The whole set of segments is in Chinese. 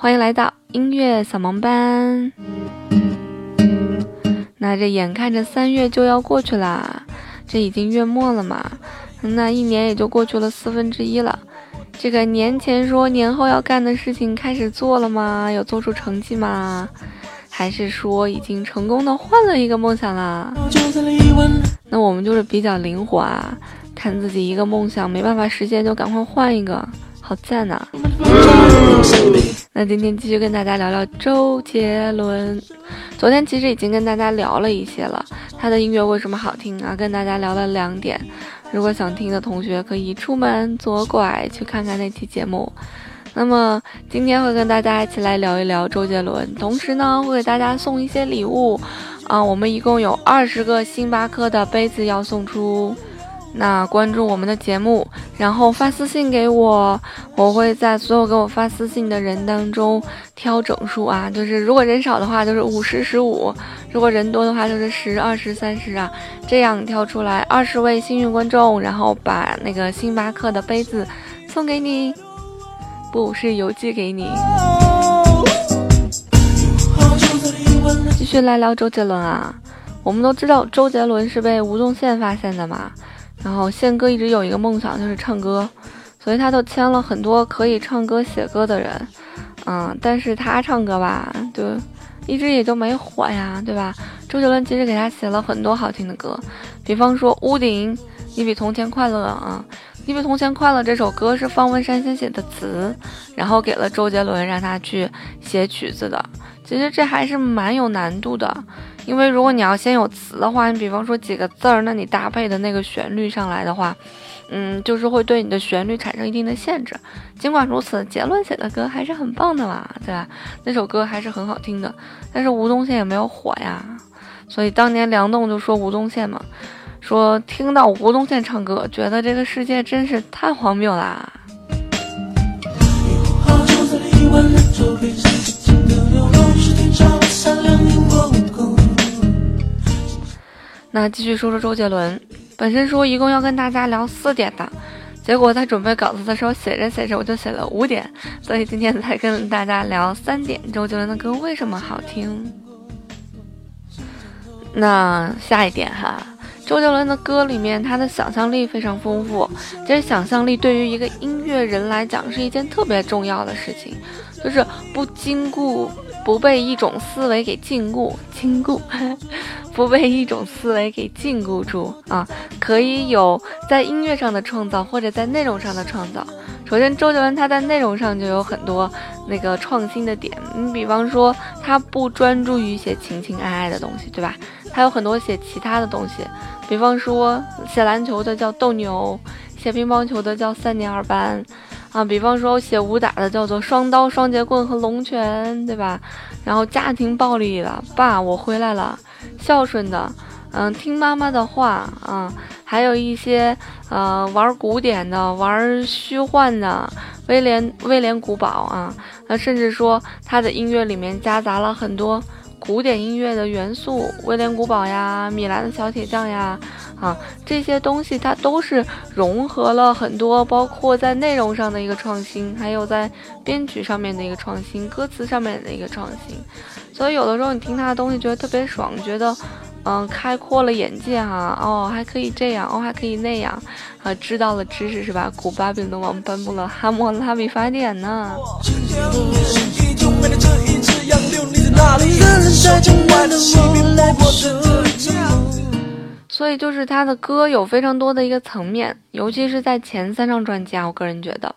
欢迎来到音乐扫盲班。那这眼看着三月就要过去啦，这已经月末了嘛，那一年也就过去了四分之一了。这个年前说年后要干的事情开始做了吗？有做出成绩吗？还是说已经成功的换了一个梦想啦？那我们就是比较灵活啊。看自己一个梦想没办法实现，就赶快换一个，好赞呐！那今天继续跟大家聊聊周杰伦。昨天其实已经跟大家聊了一些了，他的音乐为什么好听啊？跟大家聊了两点。如果想听的同学可以出门左拐去看看那期节目。那么今天会跟大家一起来聊一聊周杰伦，同时呢会给大家送一些礼物啊。我们一共有二十个星巴克的杯子要送出。那关注我们的节目，然后发私信给我，我会在所有给我发私信的人当中挑整数啊，就是如果人少的话就是五十十五，如果人多的话就是十二十三十啊，这样挑出来二十位幸运观众，然后把那个星巴克的杯子送给你，不是邮寄给你。继续来聊周杰伦啊，我们都知道周杰伦是被吴宗宪发现的嘛。然后宪哥一直有一个梦想，就是唱歌，所以他就签了很多可以唱歌写歌的人，嗯，但是他唱歌吧，就一直也就没火呀，对吧？周杰伦其实给他写了很多好听的歌，比方说《屋顶》，你比从前快乐啊，因为从前快乐这首歌是方文山先写的词，然后给了周杰伦让他去写曲子的，其实这还是蛮有难度的。因为如果你要先有词的话，你比方说几个字儿，那你搭配的那个旋律上来的话，嗯，就是会对你的旋律产生一定的限制。尽管如此，杰伦写的歌还是很棒的啦，对吧？那首歌还是很好听的。但是吴宗宪也没有火呀，所以当年梁栋就说吴宗宪嘛，说听到吴宗宪唱歌，觉得这个世界真是太荒谬啦。那继续说说周杰伦，本身说一共要跟大家聊四点的，结果在准备稿子的时候写着写着我就写了五点，所以今天才跟大家聊三点。周杰伦的歌为什么好听？那下一点哈，周杰伦的歌里面他的想象力非常丰富，其实想象力对于一个音乐人来讲是一件特别重要的事情，就是不经过。不被一种思维给禁锢，禁锢，不被一种思维给禁锢住啊！可以有在音乐上的创造，或者在内容上的创造。首先，周杰伦他在内容上就有很多那个创新的点。你比方说，他不专注于写情情爱爱的东西，对吧？他有很多写其他的东西，比方说写篮球的叫斗牛，写乒乓球的叫三年二班。啊，比方说写武打的叫做双刀、双截棍和龙拳，对吧？然后家庭暴力的，爸，我回来了，孝顺的，嗯，听妈妈的话啊，还有一些呃玩古典的、玩虚幻的，威廉威廉古堡啊，那甚至说他的音乐里面夹杂了很多古典音乐的元素，威廉古堡呀，米兰的小铁匠呀。啊，这些东西它都是融合了很多，包括在内容上的一个创新，还有在编曲上面的一个创新，歌词上面的一个创新。所以有的时候你听他的东西觉得特别爽，觉得嗯开阔了眼界哈，哦还可以这样，哦还可以那样，啊知道了知识是吧？古巴比伦王颁布了哈谟拉比法典呢。所以就是他的歌有非常多的一个层面，尤其是在前三张专辑啊，我个人觉得，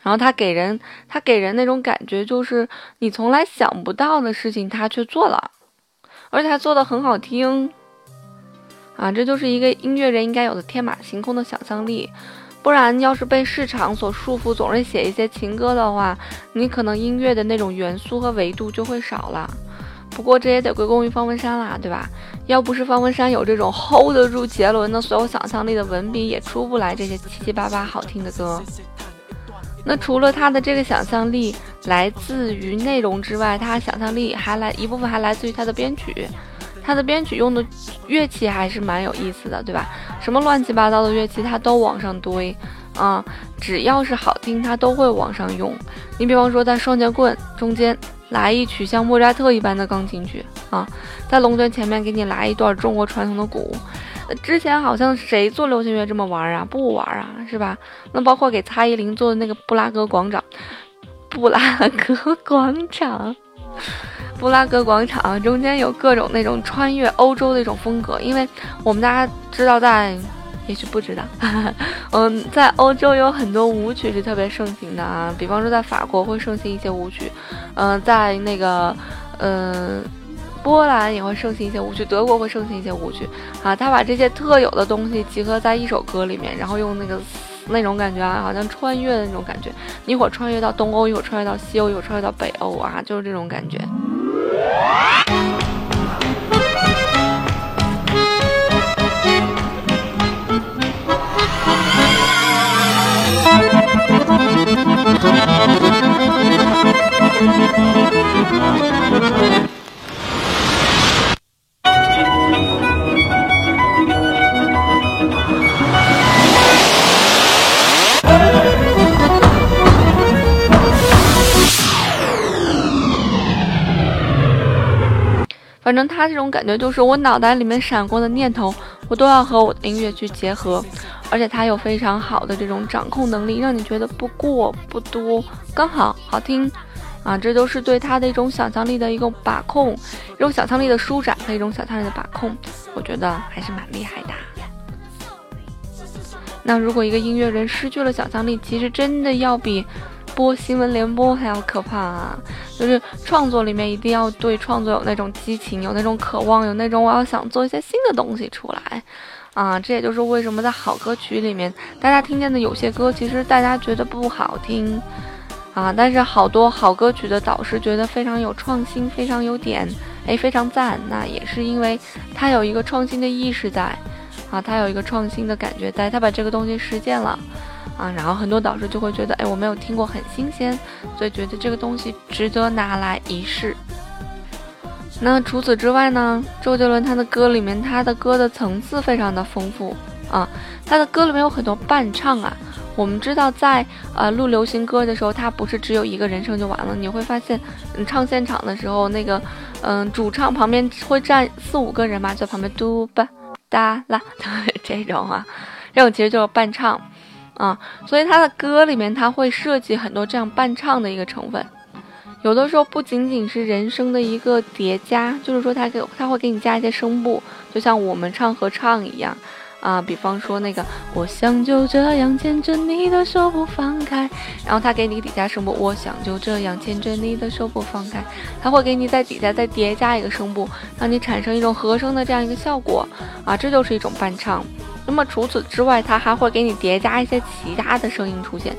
然后他给人他给人那种感觉就是你从来想不到的事情他却做了，而且还做的很好听，啊，这就是一个音乐人应该有的天马行空的想象力。不然要是被市场所束缚，总是写一些情歌的话，你可能音乐的那种元素和维度就会少了。不过这也得归功于方文山啦，对吧？要不是方文山有这种 hold 得住杰伦的所有想象力的文笔，也出不来这些七七八八好听的歌。那除了他的这个想象力来自于内容之外，他想象力还来一部分还来自于他的编曲。他的编曲用的乐器还是蛮有意思的，对吧？什么乱七八糟的乐器他都往上堆，啊，只要是好听他都会往上用。你比方说在双截棍中间来一曲像莫扎特一般的钢琴曲啊，在龙卷前面给你来一段中国传统的鼓。之前好像谁做流行乐这么玩啊？不玩啊，是吧？那包括给蔡依林做的那个布拉格广场，布拉格广场，布拉格广场中间有各种那种穿越欧洲的一种风格，因为我们大家知道，在也许不知道，嗯，在欧洲有很多舞曲是特别盛行的啊，比方说在法国会盛行一些舞曲，嗯，在那个，嗯。波兰也会盛行一些舞曲，德国会盛行一些舞曲啊。他把这些特有的东西集合在一首歌里面，然后用那个那种感觉啊，好像穿越的那种感觉，一会儿穿越到东欧，一会儿穿越到西欧，一会儿穿越到北欧啊，就是这种感觉。反正他这种感觉就是我脑袋里面闪过的念头，我都要和我的音乐去结合，而且他有非常好的这种掌控能力，让你觉得不过不多，刚好好听啊！这都是对他的一种想象力的一个把控，一种想象力的舒展和一种想象力的把控，我觉得还是蛮厉害的。那如果一个音乐人失去了想象力，其实真的要比。播新闻联播还要可怕啊！就是创作里面一定要对创作有那种激情，有那种渴望，有那种我要想做一些新的东西出来啊！这也就是为什么在好歌曲里面，大家听见的有些歌其实大家觉得不好听啊，但是好多好歌曲的导师觉得非常有创新，非常有点，哎，非常赞。那也是因为他有一个创新的意识在啊，他有一个创新的感觉在，他把这个东西实践了。啊，然后很多导师就会觉得，哎，我没有听过，很新鲜，所以觉得这个东西值得拿来一试。那除此之外呢，周杰伦他的歌里面，他的歌的层次非常的丰富啊，他的歌里面有很多伴唱啊。我们知道，在呃录流行歌的时候，他不是只有一个人声就完了，你会发现，嗯，唱现场的时候，那个嗯主唱旁边会站四五个人嘛，在旁边嘟吧哒啦，这种啊，这种其实就是伴唱。啊，所以他的歌里面他会设计很多这样伴唱的一个成分，有的时候不仅仅是人声的一个叠加，就是说他给他会给你加一些声部，就像我们唱合唱一样啊。比方说那个我想就这样牵着你的手不放开，然后他给你底下声部，我想就这样牵着你的手不放开，他会给你在底下再叠加一个声部，让你产生一种和声的这样一个效果啊，这就是一种伴唱。那么除此之外，它还会给你叠加一些其他的声音出现，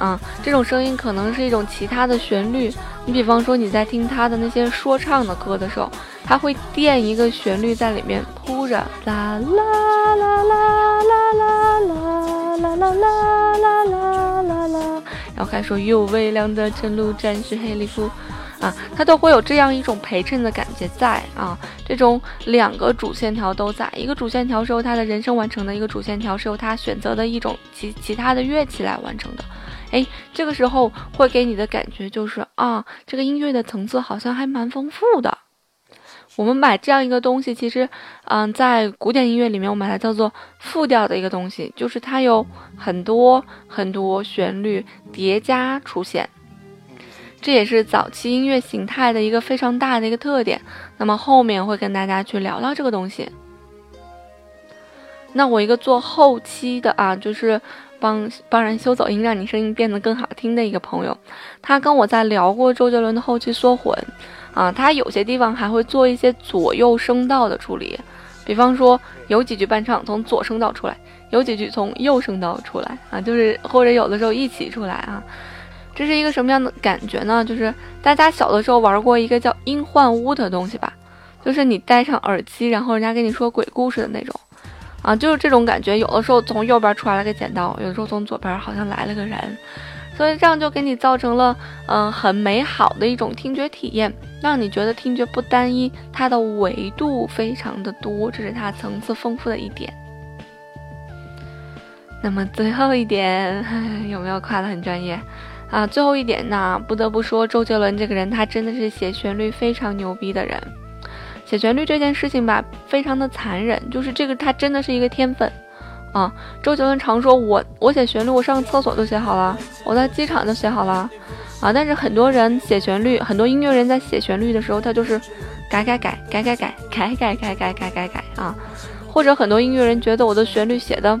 嗯，这种声音可能是一种其他的旋律。你比方说你在听他的那些说唱的歌的时候，他会垫一个旋律在里面铺着，啦啦啦啦啦啦啦啦啦啦啦啦啦，然后还说又微凉的晨露沾湿黑礼服。啊，它都会有这样一种陪衬的感觉在啊，这种两个主线条都在，一个主线条是由他的人声完成的，一个主线条是由他选择的一种其其他的乐器来完成的。哎，这个时候会给你的感觉就是啊，这个音乐的层次好像还蛮丰富的。我们买这样一个东西，其实，嗯，在古典音乐里面，我们把它叫做复调的一个东西，就是它有很多很多旋律叠加出现。这也是早期音乐形态的一个非常大的一个特点。那么后面会跟大家去聊聊这个东西。那我一个做后期的啊，就是帮帮人修走音，让你声音变得更好听的一个朋友，他跟我在聊过周杰伦的后期缩混啊，他有些地方还会做一些左右声道的处理。比方说有几句伴唱从左声道出来，有几句从右声道出来啊，就是或者有的时候一起出来啊。这是一个什么样的感觉呢？就是大家小的时候玩过一个叫音幻屋的东西吧，就是你戴上耳机，然后人家跟你说鬼故事的那种，啊，就是这种感觉。有的时候从右边出来了个剪刀，有的时候从左边好像来了个人，所以这样就给你造成了嗯很美好的一种听觉体验，让你觉得听觉不单一，它的维度非常的多，这是它层次丰富的一点。那么最后一点，有没有夸得很专业？啊，最后一点呢，不得不说周杰伦这个人，他真的是写旋律非常牛逼的人。写旋律这件事情吧，非常的残忍，就是这个他真的是一个天分啊。周杰伦常说，我我写旋律，我上厕所就写好了，我在机场就写好了啊。但是很多人写旋律，很多音乐人在写旋律的时候，他就是改改改改改改改改改改改改改啊。或者很多音乐人觉得我的旋律写的，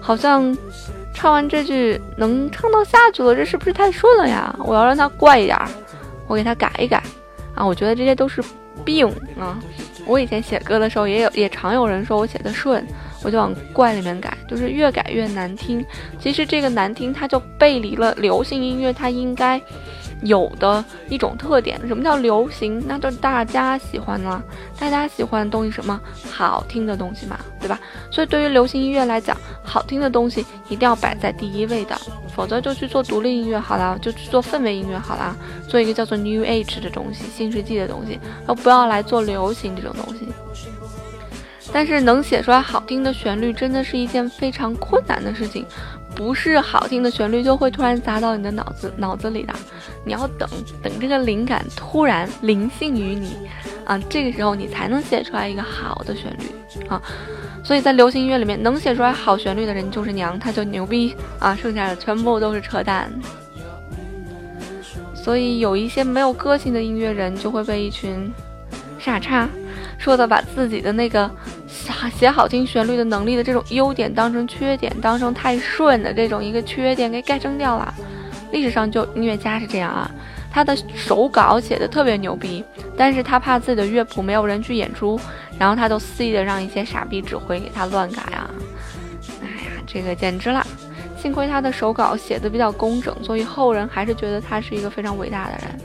好像。唱完这句能唱到下去了，这是不是太顺了呀？我要让它怪一点儿，我给它改一改啊！我觉得这些都是病啊！我以前写歌的时候也有，也常有人说我写的顺，我就往怪里面改，就是越改越难听。其实这个难听，它就背离了流行音乐它应该。有的一种特点，什么叫流行？那就是大家喜欢了，大家喜欢的东西什么好听的东西嘛，对吧？所以对于流行音乐来讲，好听的东西一定要摆在第一位的，否则就去做独立音乐好了，就去做氛围音乐好了，做一个叫做 New Age 的东西，新世纪的东西，而不要来做流行这种东西。但是能写出来好听的旋律，真的是一件非常困难的事情。不是好听的旋律就会突然砸到你的脑子脑子里的，你要等等这个灵感突然灵性于你，啊，这个时候你才能写出来一个好的旋律啊。所以在流行音乐里面，能写出来好旋律的人就是娘，他就牛逼啊，剩下的全部都是扯淡。所以有一些没有个性的音乐人就会被一群傻叉说的把自己的那个。写好听旋律的能力的这种优点当成缺点，当成太顺的这种一个缺点给盖正掉了。历史上就音乐家是这样啊，他的手稿写的特别牛逼，但是他怕自己的乐谱没有人去演出，然后他就肆意的让一些傻逼指挥给他乱改啊。哎呀，这个简直了！幸亏他的手稿写的比较工整，所以后人还是觉得他是一个非常伟大的人。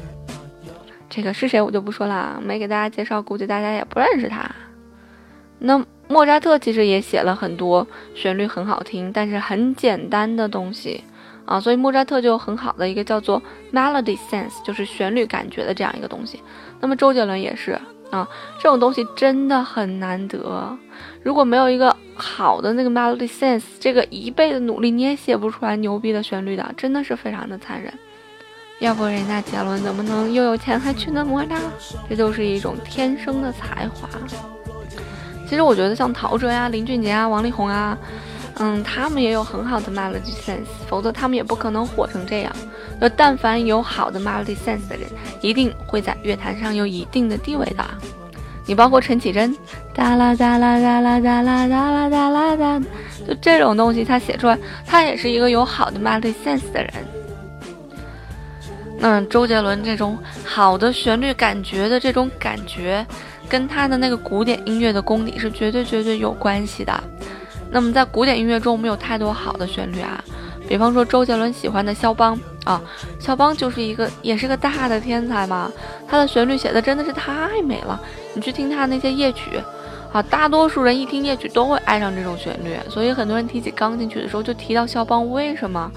这个是谁我就不说了，没给大家介绍，估计大家也不认识他。那莫扎特其实也写了很多旋律很好听，但是很简单的东西啊，所以莫扎特就有很好的一个叫做 melody sense，就是旋律感觉的这样一个东西。那么周杰伦也是啊，这种东西真的很难得。如果没有一个好的那个 melody sense，这个一辈子努力你也写不出来牛逼的旋律的，真的是非常的残忍。要不人家杰伦怎么能又有钱还去那莫扎？这就是一种天生的才华。其实我觉得像陶喆呀、林俊杰啊、王力宏啊，嗯，他们也有很好的 melody sense，否则他们也不可能火成这样。那但凡有好的 melody sense 的人，一定会在乐坛上有一定的地位的。你包括陈绮贞，哒啦哒啦哒啦哒啦哒啦哒啦哒，就这种东西，他写出来，他也是一个有好的 melody sense 的人。那周杰伦这种好的旋律感觉的这种感觉。跟他的那个古典音乐的功底是绝对绝对有关系的。那么在古典音乐中，我们有太多好的旋律啊，比方说周杰伦喜欢的肖邦啊，肖邦就是一个也是个大的天才嘛，他的旋律写的真的是太美了。你去听他那些夜曲啊，大多数人一听夜曲都会爱上这种旋律，所以很多人提起钢琴曲的时候就提到肖邦，为什么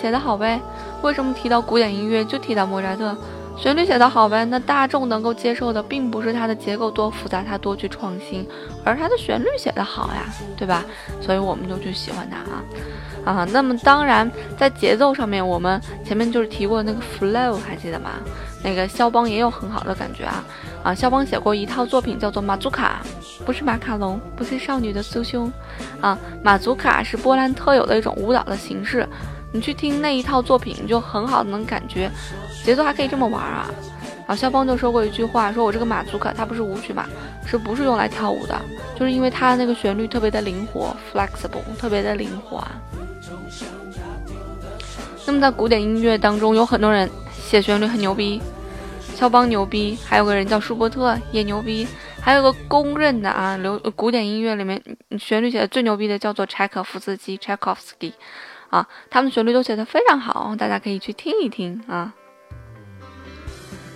写的好呗？为什么提到古典音乐就提到莫扎特？旋律写得好呗，那大众能够接受的并不是它的结构多复杂，它多去创新，而它的旋律写得好呀，对吧？所以我们就去喜欢它啊啊。那么当然，在节奏上面，我们前面就是提过那个 flow，还记得吗？那个肖邦也有很好的感觉啊啊。肖邦写过一套作品叫做马祖卡，不是马卡龙，不是少女的酥胸啊。马祖卡是波兰特有的一种舞蹈的形式。你去听那一套作品，就很好能感觉节奏还可以这么玩啊！啊，肖邦就说过一句话，说我这个马祖卡它不是舞曲嘛，是不是用来跳舞的？就是因为它的那个旋律特别的灵活，flexible，特别的灵活啊。那么在古典音乐当中，有很多人写旋律很牛逼，肖邦牛逼，还有个人叫舒伯特也牛逼。还有个公认的啊，流古典音乐里面旋律写的最牛逼的叫做柴可夫斯基柴可夫斯基啊，他们旋律都写得非常好，大家可以去听一听啊。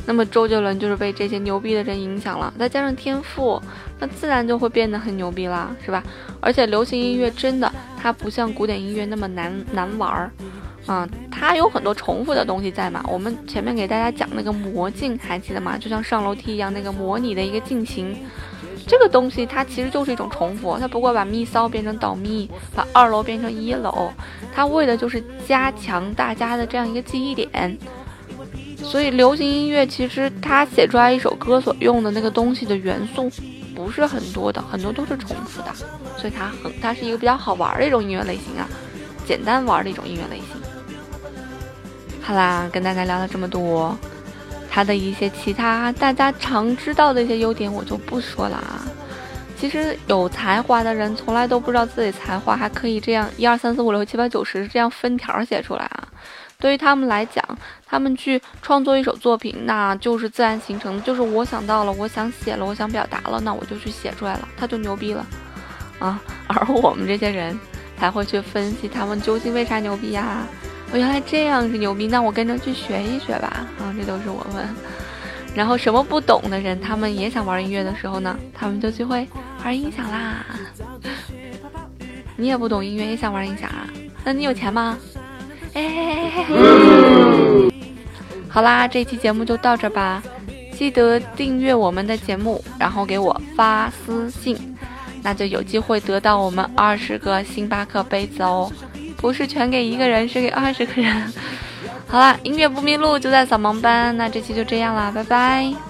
那么周杰伦就是被这些牛逼的人影响了，再加上天赋，那自然就会变得很牛逼啦，是吧？而且流行音乐真的，它不像古典音乐那么难难玩儿，啊，它有很多重复的东西在嘛。我们前面给大家讲那个魔镜，还记得吗？就像上楼梯一样，那个模拟的一个进行，这个东西它其实就是一种重复，它不过把密骚变成倒密，把二楼变成一楼，它为的就是加强大家的这样一个记忆点。所以，流行音乐其实它写出来一首歌所用的那个东西的元素不是很多的，很多都是重复的，所以它很，它是一个比较好玩的一种音乐类型啊，简单玩的一种音乐类型。好啦，跟大家聊了这么多，它的一些其他大家常知道的一些优点我就不说了啊。其实有才华的人从来都不知道自己才华还可以这样一二三四五六七八九十这样分条写出来啊。对于他们来讲，他们去创作一首作品，那就是自然形成的，就是我想到了，我想写了，我想表达了，那我就去写出来了，他就牛逼了，啊！而我们这些人才会去分析他们究竟为啥牛逼呀？我原来这样是牛逼，那我跟着去学一学吧，啊！这都是我们。然后什么不懂的人，他们也想玩音乐的时候呢，他们就去会玩音响啦。你也不懂音乐，也想玩音响啊？那你有钱吗？哎，好啦，这期节目就到这吧。记得订阅我们的节目，然后给我发私信，那就有机会得到我们二十个星巴克杯子哦。不是全给一个人，是给二十个人。好啦，音乐不迷路就在扫盲班。那这期就这样啦，拜拜。